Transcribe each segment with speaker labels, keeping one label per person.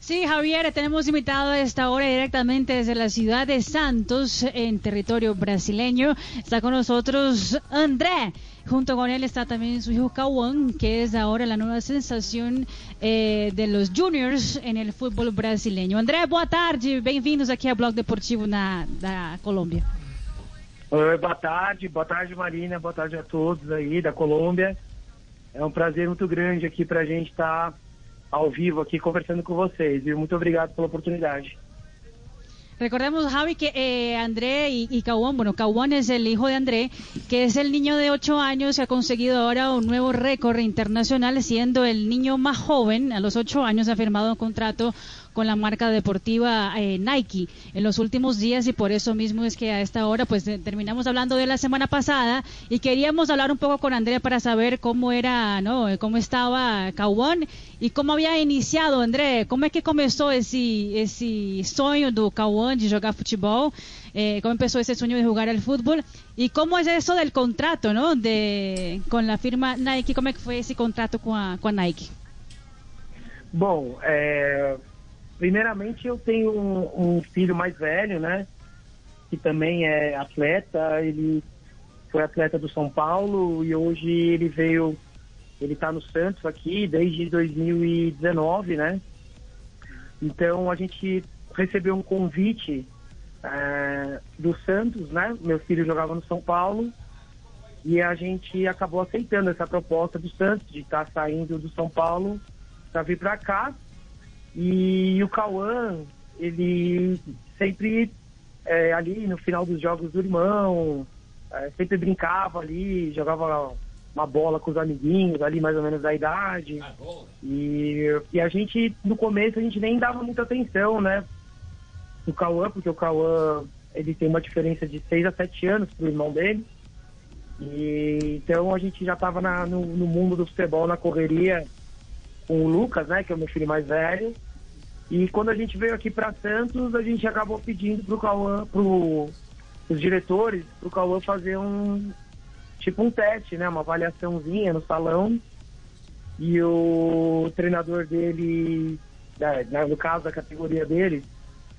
Speaker 1: Sí, Javier, tenemos invitado a esta hora directamente desde la ciudad de Santos, en territorio brasileño. Está con nosotros André. Junto con él está también su hijo Cauã, que es ahora la nueva sensación eh, de los juniors en el fútbol brasileño. André, boa tarde. Bem-vindos aqui ao Blog Deportivo na, da Colômbia.
Speaker 2: Oi, boa tarde, boa tarde Marina, boa tarde a todos aí da Colômbia. É um prazer muito grande aqui pra gente estar ao vivo aqui conversando com vocês, viu? Muito obrigado pela oportunidade.
Speaker 1: Recordemos, Javi, que eh, André y, y Cauón, bueno, Cauón es el hijo de André, que es el niño de 8 años que ha conseguido ahora un nuevo récord internacional, siendo el niño más joven, a los 8 años ha firmado un contrato con la marca deportiva eh, Nike en los últimos días y por eso mismo es que a esta hora pues eh, terminamos hablando de la semana pasada y queríamos hablar un poco con André para saber cómo era, ¿no? Eh, cómo estaba Cauón y cómo había iniciado, André, como é que começou esse esse sonho do Cauã de jogar futebol? Eh, ¿Cómo empezó ese sueño de jugar al fútbol? ¿Y cómo es eso del contrato, ¿no? De, con la firma Nike, ¿cómo fue ese contrato con a, com a Nike?
Speaker 2: Bom, é, primeiramente eu tenho um, um filho mais velho, né? Que também é atleta, ele foi atleta do São Paulo e hoje ele veio, ele tá no Santos aqui desde 2019, né? Então a gente recebeu um convite é, do Santos, né? Meu filho jogava no São Paulo e a gente acabou aceitando essa proposta do Santos de estar saindo do São Paulo para vir para cá. E o Cauã, ele sempre é, ali no final dos jogos do irmão, é, sempre brincava ali, jogava uma bola com os amiguinhos ali mais ou menos da idade. E, e a gente, no começo, a gente nem dava muita atenção, né? O Cauã, porque o Cauã ele tem uma diferença de 6 a 7 anos pro irmão dele. E então a gente já estava no, no mundo do futebol, na correria, com o Lucas, né, que é o meu filho mais velho. E quando a gente veio aqui para Santos, a gente acabou pedindo pro Cauã, pro os diretores, pro Cauã fazer um tipo um teste, né, uma avaliaçãozinha no salão. E o treinador dele, né, no caso da categoria dele,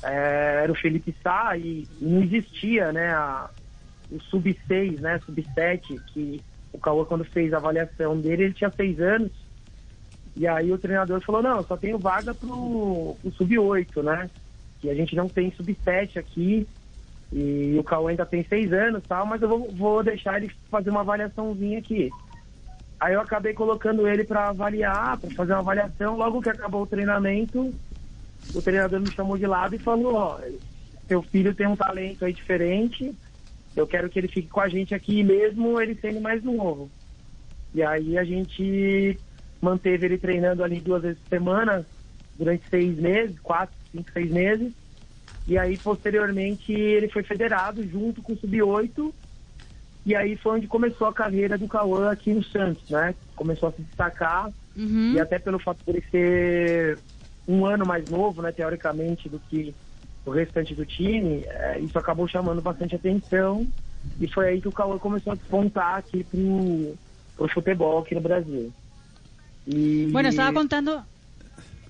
Speaker 2: é, era o Felipe Sá e não existia, né, a, o sub-6, né, sub-7, que o Cauã quando fez a avaliação dele, ele tinha seis anos. E aí o treinador falou, não, só tenho vaga pro, pro sub-8, né? Que a gente não tem sub-7 aqui. E o Cauã ainda tem seis anos tal, mas eu vou, vou deixar ele fazer uma avaliaçãozinha aqui. Aí eu acabei colocando ele para avaliar, para fazer uma avaliação. Logo que acabou o treinamento, o treinador me chamou de lado e falou, ó, seu filho tem um talento aí diferente, eu quero que ele fique com a gente aqui mesmo ele sendo mais novo. E aí a gente manteve ele treinando ali duas vezes por semana durante seis meses, quatro, cinco, seis meses. E aí, posteriormente, ele foi federado junto com o Sub-8. E aí foi onde começou a carreira do Cauã aqui no Santos, né? Começou a se destacar.
Speaker 1: Uhum.
Speaker 2: E até pelo fato de ele ser um ano mais novo, né, teoricamente, do que o restante do time, é, isso acabou chamando bastante atenção. E foi aí que o Cauã começou a despontar aqui pro, pro futebol aqui no Brasil. E...
Speaker 1: Bueno, estaba contando,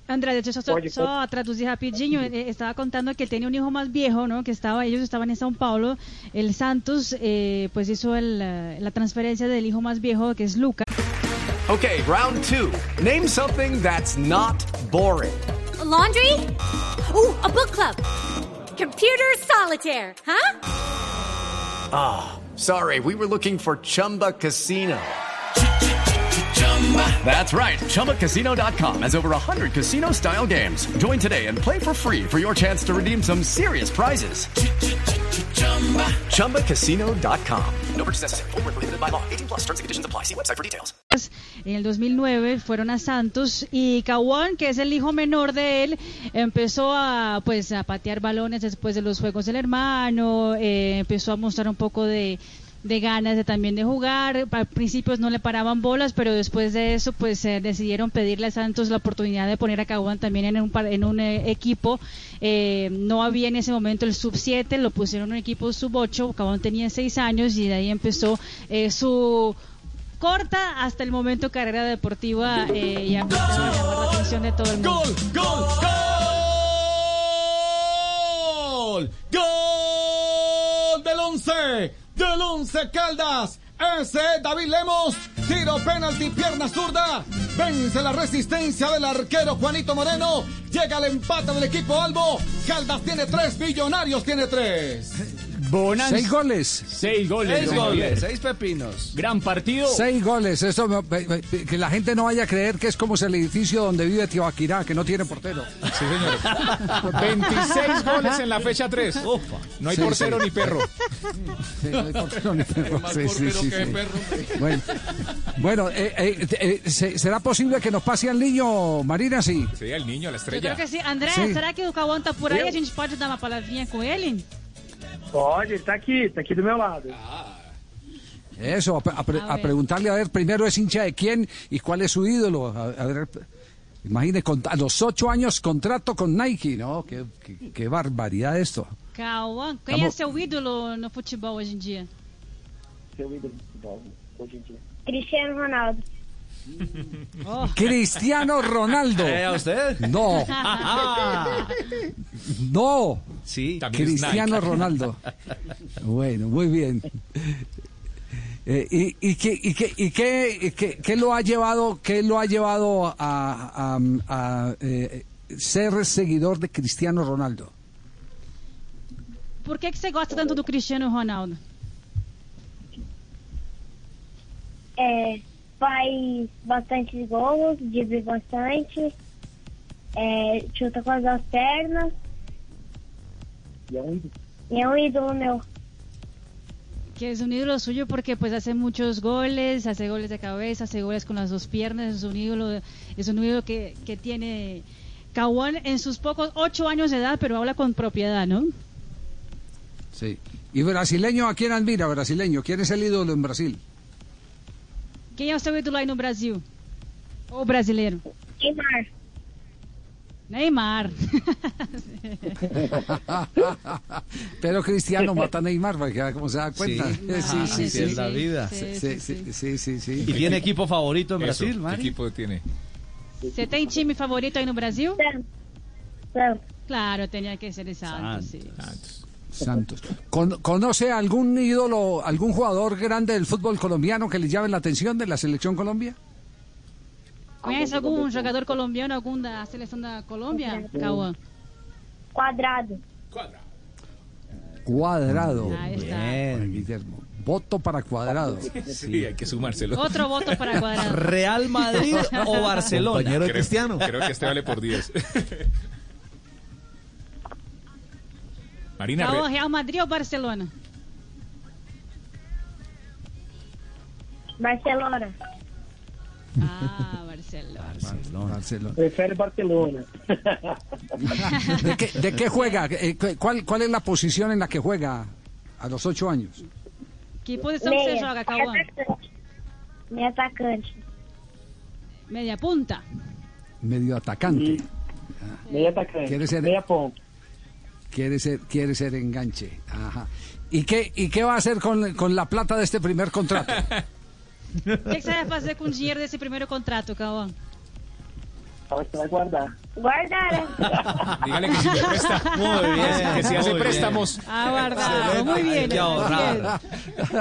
Speaker 1: André, de hecho, só, só traduzir rapidinho, eh, estaba contando que él tenía un hijo más viejo, ¿no? Que estaba, ellos estaban en Sao Paulo, el Santos, eh, pues hizo el, eh, la transferencia del hijo más viejo, que es Lucas.
Speaker 3: Okay, round two. Name something that's not boring.
Speaker 4: A laundry? Ooh, a book club. Computer solitaire, huh?
Speaker 3: Sorry, we were looking for Chumba Casino. That's right. ChumbaCasino.com has over 100 casino style games. Join today and play for free for your chance to redeem some serious prizes. ChumbaCasino.com. No purchase necessary. Void where prohibited by law. 18 plus terms and conditions apply. See website for details.
Speaker 1: En el 2009 fueron a Santos y Caguán, que es el hijo menor de él, empezó a pues a patear balones después de los juegos del hermano, eh, empezó a mostrar un poco de, de ganas de también de jugar. Al principio no le paraban bolas, pero después de eso pues eh, decidieron pedirle a Santos la oportunidad de poner a Caguán también en un, en un eh, equipo. Eh, no había en ese momento el sub 7, lo pusieron en un equipo sub 8. Caguán tenía 6 años y de ahí empezó eh, su corta hasta el momento carrera deportiva y a la atención de todo el mundo.
Speaker 5: ¡Gol! ¡Gol! ¡Gol! ¡Gol del 11! ¡Del 11 Caldas! Ese es David Lemos. Tiro penalti, pierna zurda. Vence la resistencia del arquero Juanito Moreno. Llega el empate del equipo Albo. Caldas tiene tres, Millonarios tiene tres.
Speaker 6: Bonas.
Speaker 7: Seis goles.
Speaker 6: Seis goles.
Speaker 8: Seis goles, seis pepinos.
Speaker 6: Gran partido.
Speaker 7: Seis goles. Eso me- que la gente no vaya a creer que es como el edificio donde vive Tibaquirá, que no tiene portero.
Speaker 6: Sí, señor. 26 goles en la fecha 3. No hay
Speaker 7: Sí,
Speaker 6: portero
Speaker 7: sí.
Speaker 6: ni perro.
Speaker 7: Sí, no hay portero ni perro. Sí, sí,
Speaker 8: portero
Speaker 7: sí,
Speaker 8: que
Speaker 7: sí.
Speaker 8: perro.
Speaker 7: Bueno, bueno eh, eh, eh, ¿se- ¿será posible que nos pase al niño, Marina? Sí.
Speaker 6: Sí, el niño, la
Speaker 1: Eu
Speaker 6: estrella.
Speaker 1: creo que sim. André,
Speaker 7: Sim.
Speaker 1: será que o Cauã tá por aí? A gente pode dar uma palavrinha com ele?
Speaker 2: Pode, ele tá aqui, tá aqui do meu lado.
Speaker 7: Eso, a, pre- a
Speaker 1: A
Speaker 7: a
Speaker 1: ver.
Speaker 7: preguntarle a ver primero es hincha de quién y cuál es su ídolo. A, a ver, imagine, con- a los ocho años contrato con Nike, ¿no? Qué, qué- qué barbaridad esto.
Speaker 1: Cauã, quem
Speaker 7: Tá
Speaker 1: é seu ídolo no futebol hoje em dia?
Speaker 2: Seu ídolo de futebol, hoje em dia.
Speaker 9: Cristiano Ronaldo.
Speaker 7: Cristiano Ronaldo.
Speaker 8: ¿Eh, a usted?
Speaker 7: No, no.
Speaker 8: Sí.
Speaker 7: Cristiano
Speaker 6: Nike.
Speaker 7: Ronaldo. Bueno, muy bien. Eh, y, y, qué, y, qué, y qué, y qué- qué lo ha llevado, qué lo ha llevado a, a- a, eh, ser seguidor de Cristiano Ronaldo?
Speaker 1: Por que, que você gosta tanto do Cristiano Ronaldo?
Speaker 9: É, faz bastante gols, dribla bastante, é, chuta com as duas pernas
Speaker 2: E é um ídolo.
Speaker 9: e é um ídolo meu.
Speaker 1: Que es un ídolo suyo porque pues hace muchos goles, hace goles de cabeza, hace goles con las dos piernas, es un ídolo, es un ídolo que, que tiene Caguán en sus pocos ocho años de edad, pero habla con propiedad, ¿no?
Speaker 7: Sí. ¿Y brasileño a quién admira, brasileño? ¿Quién es el ídolo en Brasil?
Speaker 1: Quem é o seu ídolo aí no Brasil? O brasileiro?
Speaker 9: Neymar.
Speaker 1: Neymar.
Speaker 7: Pero Cristiano mata a Neymar, para que vea cómo se da cuenta.
Speaker 8: Sí.
Speaker 7: Sí,
Speaker 8: Ah,
Speaker 7: sí,
Speaker 8: sí. es la vida.
Speaker 1: Sí,
Speaker 7: Sí,
Speaker 1: sí,
Speaker 7: sí.
Speaker 8: ¿Y tiene equipo favorito en Brasil,
Speaker 6: ¿qué
Speaker 8: Mari?
Speaker 6: equipo tiene?
Speaker 1: Você tem time favorito aí no Brasil?
Speaker 9: Santos.
Speaker 1: Claro, tenía que ser Santos, sí.
Speaker 6: Santos.
Speaker 7: Santos. Con- ¿Conoce algún ídolo, algún jugador grande del fútbol colombiano que le llame la atención de la selección Colombia?
Speaker 1: Conhece algum jogador colombiano, algum da seleção da Colômbia, Cauã?
Speaker 9: Quadrado.
Speaker 7: Cuadrado.
Speaker 1: Ahí está.
Speaker 7: Bien, Guillermo. Voto para cuadrado.
Speaker 6: Sí, hay que sumárselo.
Speaker 1: Otro voto para Cuadrado.
Speaker 8: ¿Real Madrid o Barcelona?
Speaker 10: Compañero de
Speaker 6: Creo-
Speaker 10: Cristiano.
Speaker 6: Creo que este vale por 10. Marina,
Speaker 1: Real Madrid ou Barcelona?
Speaker 9: Barcelona.
Speaker 1: Ah, Barcelona.
Speaker 7: Barcelona.
Speaker 2: Prefere Barcelona.
Speaker 7: ¿De qué, de qué juega? Eh, cu- ¿Cuál, ¿Cuál es la posición en la que juega a los ocho años?
Speaker 1: Que posição que você joga, Cauã?
Speaker 9: Atacante. Atacante.
Speaker 1: Media punta.
Speaker 7: Medio atacante.
Speaker 2: Meia atacante.
Speaker 7: Quer ser-
Speaker 2: Meia ponta.
Speaker 7: Quiere ser, quiere ser enganche. Ajá. ¿Y qué, ¿Y qué va a hacer con, con la plata de este primer contrato?
Speaker 1: O que, que você vai fazer com o dinheiro desse primeiro contrato,
Speaker 2: você vai guardar.
Speaker 6: Dígale que si me presta.
Speaker 8: Muy bien,
Speaker 6: Que si hace préstamos.
Speaker 1: Ah, guardado. Muy bien.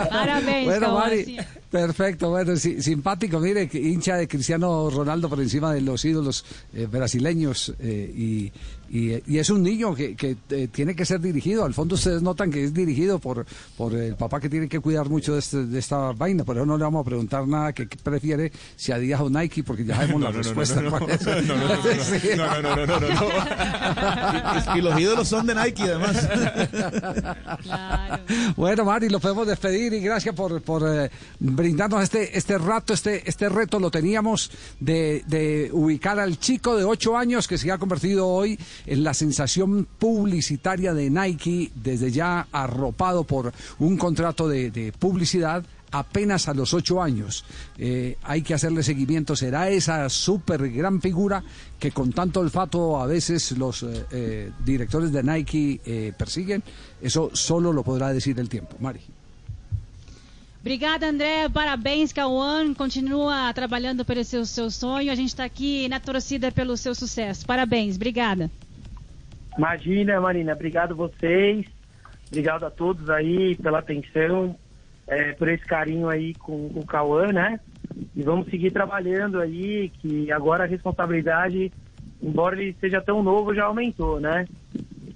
Speaker 1: Parabéns,
Speaker 7: Bueno. Mari,
Speaker 1: sí.
Speaker 7: Perfecto, bueno, sí, simpático, mire, hincha de Cristiano Ronaldo por encima de los ídolos eh, brasileños eh, y, y, y es un niño que, que, eh, tiene que ser dirigido. Al fondo ustedes notan que es dirigido por, por el papá que tiene que cuidar mucho de, este- de esta vaina, pero no le vamos a preguntar nada que, que prefiere si Adidas o Nike, porque ya sabemos la respuesta. Sí.
Speaker 10: No, no, no, no, no, no. Y, los ídolos son de Nike, además.
Speaker 7: Bueno, Mari, lo podemos despedir y gracias por, por eh, brindarnos este, este rato, este, este reto lo teníamos de, ubicar al chico de 8 años que se ha convertido hoy en la sensación publicitaria de Nike, desde ya arropado por un contrato de, de publicidad apenas a los ocho años. Eh, hay que hacerle seguimiento. Será esa súper gran figura que con tanto olfato a veces los eh, eh, directores de Nike eh, persiguen. Eso solo lo podrá decir el tiempo. Mari.
Speaker 1: Obrigada, André. Parabéns, Cauã. Continua trabalhando pelo seu, seu sonho. A gente está aqui na torcida pelo seu sucesso. Parabéns. Obrigada.
Speaker 2: Imagina, Marina, obrigado vocês, obrigado a todos aí pela atenção, é, por esse carinho aí com, com o Cauã, né? E vamos seguir trabalhando aí, que agora a responsabilidade, embora ele seja tão novo, já aumentou, né?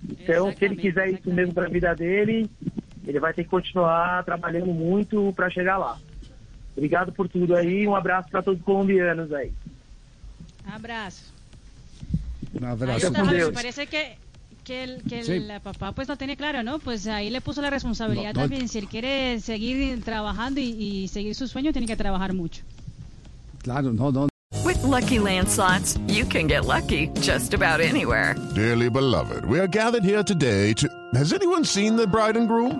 Speaker 2: Então, se ele quiser isso mesmo para a vida dele, ele vai ter que continuar trabalhando muito para chegar lá. Obrigado por tudo aí, um abraço para todos os colombianos aí.
Speaker 1: Abraço.
Speaker 7: Un
Speaker 1: Ahí
Speaker 7: abrazo.
Speaker 1: está, Javi, me parece que, que, el, que el
Speaker 7: Sí.
Speaker 1: papá pues lo tiene claro, ¿no? Pues ahí le puso la responsabilidad
Speaker 7: No, no.
Speaker 1: también. Si él quiere seguir trabajando y, y seguir su sueño, tiene que trabajar mucho.
Speaker 7: Claro, no, no.
Speaker 11: With Lucky Land slots, you can get lucky just about anywhere.
Speaker 12: Dearly beloved, we are gathered here today to. Has anyone seen the bride and groom?